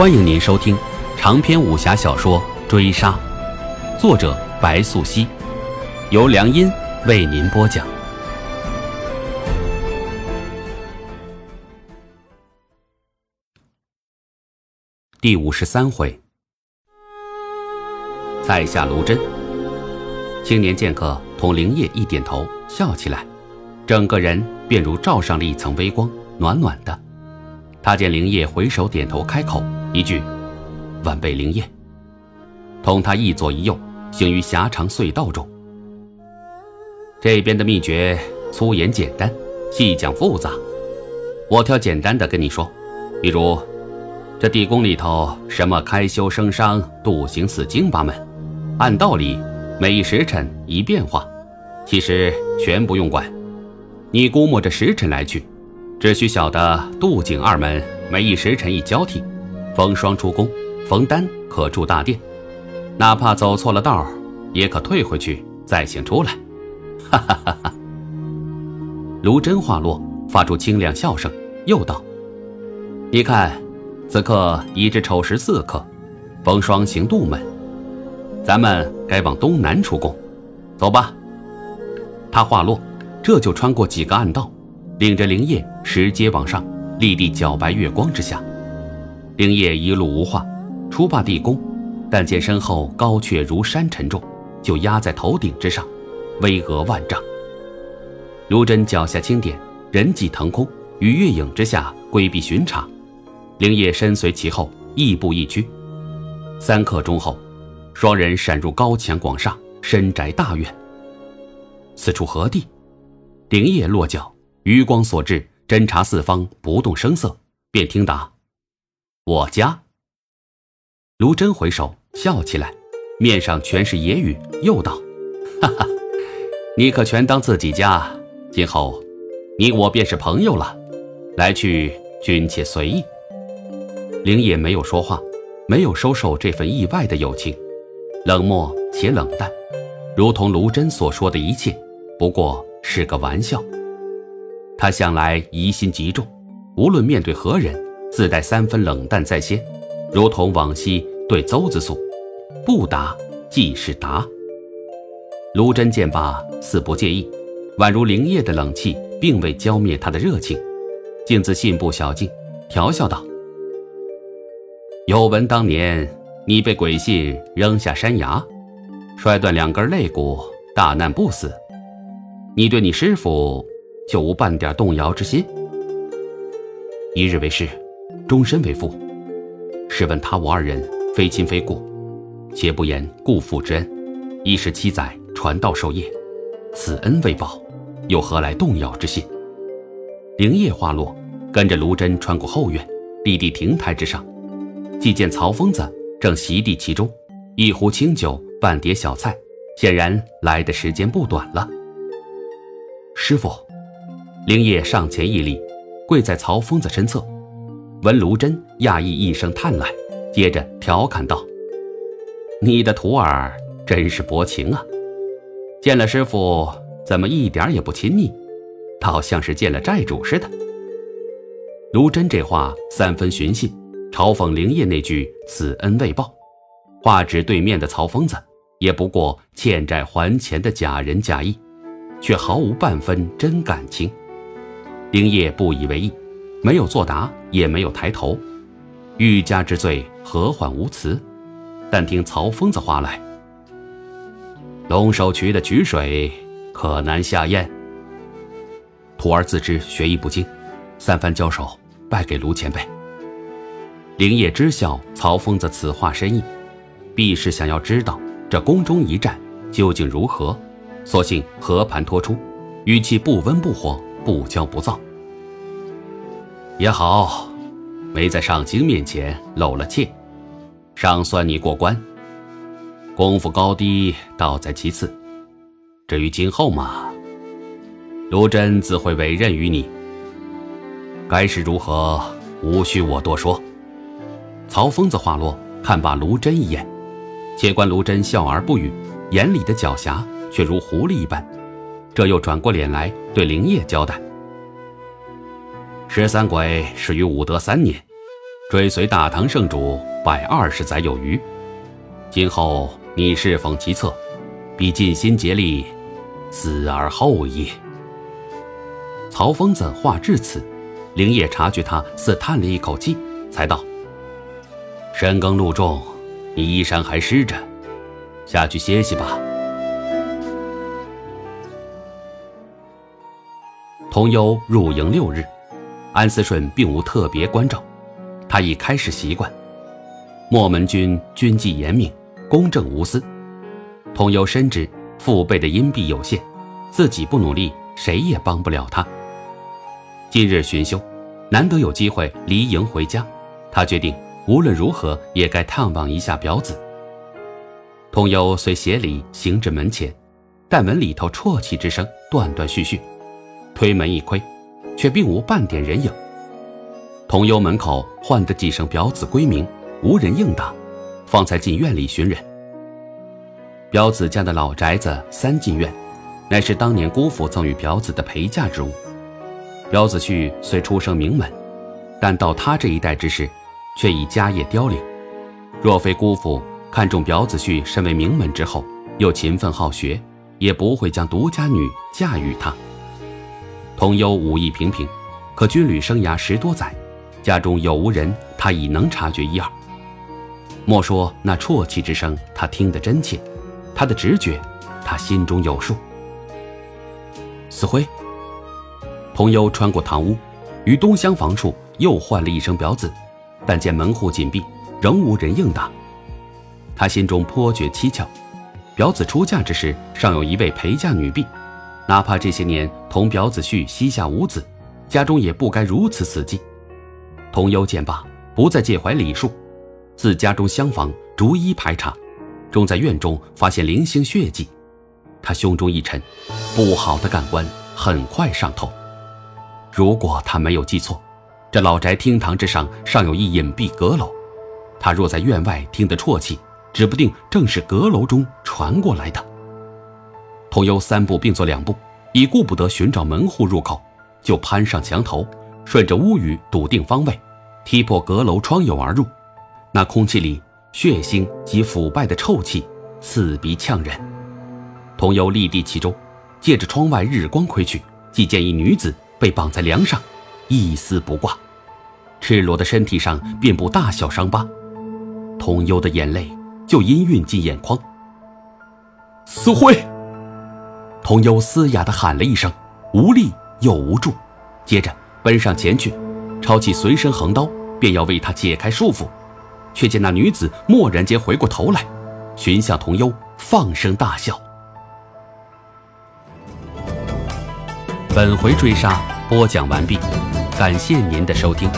欢迎您收听长篇武侠小说《追杀》，作者白素熙，由良音为您播讲。第五十三回，在下卢真。青年剑客同灵叶一点头，笑起来，整个人便如罩上了一层微光，暖暖的。他见灵叶回首点头，开口一句：“晚辈灵验。”同他一左一右行于狭长隧道中。这边的秘诀粗言简单，细讲复杂。我挑简单的跟你说，比如。这地宫里头，什么开修生伤、度行死经八门，按道理每一时辰一变化，其实全不用管。你估摸着时辰来去，只需晓得渡景二门每一时辰一交替，逢双出宫，逢单可住大殿，哪怕走错了道，也可退回去再行出来。哈哈哈哈！卢真话落，发出清亮笑声，又道：“你看。”此刻已至丑时四刻，逢双行渡门，咱们该往东南出宫，走吧。他话落，这就穿过几个暗道，领着灵叶拾阶往上，立地皎白月光之下。灵叶一路无话，出罢地宫，但见身后高阙如山沉重，就压在头顶之上，巍峨万丈。卢真脚下轻点，人迹腾空，于月影之下规避巡查。灵叶身随其后，亦步亦趋。三刻钟后，双人闪入高墙广厦、深宅大院。此处何地？灵叶落脚，余光所至，侦查四方，不动声色，便听答：“我家。”卢真回首笑起来，面上全是揶揄，又道：“哈哈，你可全当自己家。今后，你我便是朋友了，来去君且随意。”灵野没有说话，没有收受这份意外的友情，冷漠且冷淡，如同卢真所说的一切，不过是个玩笑。他向来疑心极重，无论面对何人，自带三分冷淡在先，如同往昔对邹子素，不答即是答。卢真见罢，似不介意，宛如灵液的冷气并未浇灭他的热情，径自信步小径，调笑道。有闻当年你被鬼信扔下山崖，摔断两根肋骨，大难不死。你对你师傅就无半点动摇之心？一日为师，终身为父。试问他我二人非亲非故，且不言故父之恩，一十七载传道授业，此恩未报，又何来动摇之心？灵叶话落，跟着卢真穿过后院，立地亭台之上。即见曹疯子正席地其中，一壶清酒，半碟小菜，显然来的时间不短了。师傅，灵叶上前一礼，跪在曹疯子身侧。闻卢真讶异一声叹来，接着调侃道：“你的徒儿真是薄情啊！见了师傅，怎么一点也不亲昵，倒像是见了债主似的。”卢真这话三分寻衅。嘲讽灵叶那句“此恩未报”，话指对面的曹疯子，也不过欠债还钱的假仁假义，却毫无半分真感情。灵叶不以为意，没有作答，也没有抬头。欲加之罪，何患无辞？但听曹疯子话来：“龙首渠的渠水，可难下咽。徒儿自知学艺不精，三番交手，败给卢前辈。”灵叶知晓曹疯子此话深意，必是想要知道这宫中一战究竟如何，索性和盘托出，语气不温不火，不骄不躁。也好，没在上京面前露了怯，尚算你过关。功夫高低倒在其次，至于今后嘛，卢真自会委任于你。该是如何，无需我多说。曹疯子话落，看罢卢真一眼，且观卢真笑而不语，眼里的狡黠却如狐狸一般。这又转过脸来对灵叶交代：“十三鬼始于武德三年，追随大唐圣主百二十载有余。今后你侍奉其侧，必尽心竭力，死而后已。”曹疯子话至此，灵叶察觉他似叹了一口气，才道：“深耕路重，你衣衫还湿着，下去歇息吧。”同幽入营六日，安思顺并无特别关照，他已开始习惯。莫门军军纪严明，公正无私。童幽深知父辈的荫庇有限，自己不努力，谁也帮不了他。今日巡休，难得有机会离营回家，他决定无论如何也该探望一下表子。童幽随协礼行至门前，但门里头啜泣之声断断续续。推门一窥，却并无半点人影。同幽门口唤得几声表子归名，无人应答，方才进院里寻人。表子家的老宅子三进院，乃是当年姑父赠与表子的陪嫁之物。表子婿虽出生名门，但到他这一代之时，却已家业凋零。若非姑父看中表子婿身为名门之后，又勤奋好学，也不会将独家女嫁与他。童幽武艺平平，可军旅生涯十多载，家中有无人，他已能察觉一二。莫说那啜泣之声，他听得真切，他的直觉，他心中有数。死灰。童幽穿过堂屋，于东厢房处又唤了一声表子，但见门户紧闭，仍无人应答。他心中颇觉蹊跷，表子出嫁之时，尚有一位陪嫁女婢。哪怕这些年同表子婿膝下无子，家中也不该如此死寂。童幽见罢，不再介怀礼数，自家中厢房逐一排查，终在院中发现零星血迹。他胸中一沉，不好的感官很快上头。如果他没有记错，这老宅厅堂之上尚有一隐蔽阁楼，他若在院外听得啜泣，指不定正是阁楼中传过来的。童幽三步并作两步，已顾不得寻找门户入口，就攀上墙头，顺着屋宇笃定方位，踢破阁楼窗牖而入。那空气里血腥及腐败的臭气刺鼻呛人。童幽立地其中，借着窗外日光窥去，即见一女子被绑在梁上，一丝不挂，赤裸的身体上遍布大小伤疤。童幽的眼泪就因晕进眼眶。死灰。童幽嘶哑地喊了一声，无力又无助，接着奔上前去，抄起随身横刀，便要为他解开束缚，却见那女子蓦然间回过头来，寻向童幽，放声大笑。本回追杀播讲完毕，感谢您的收听。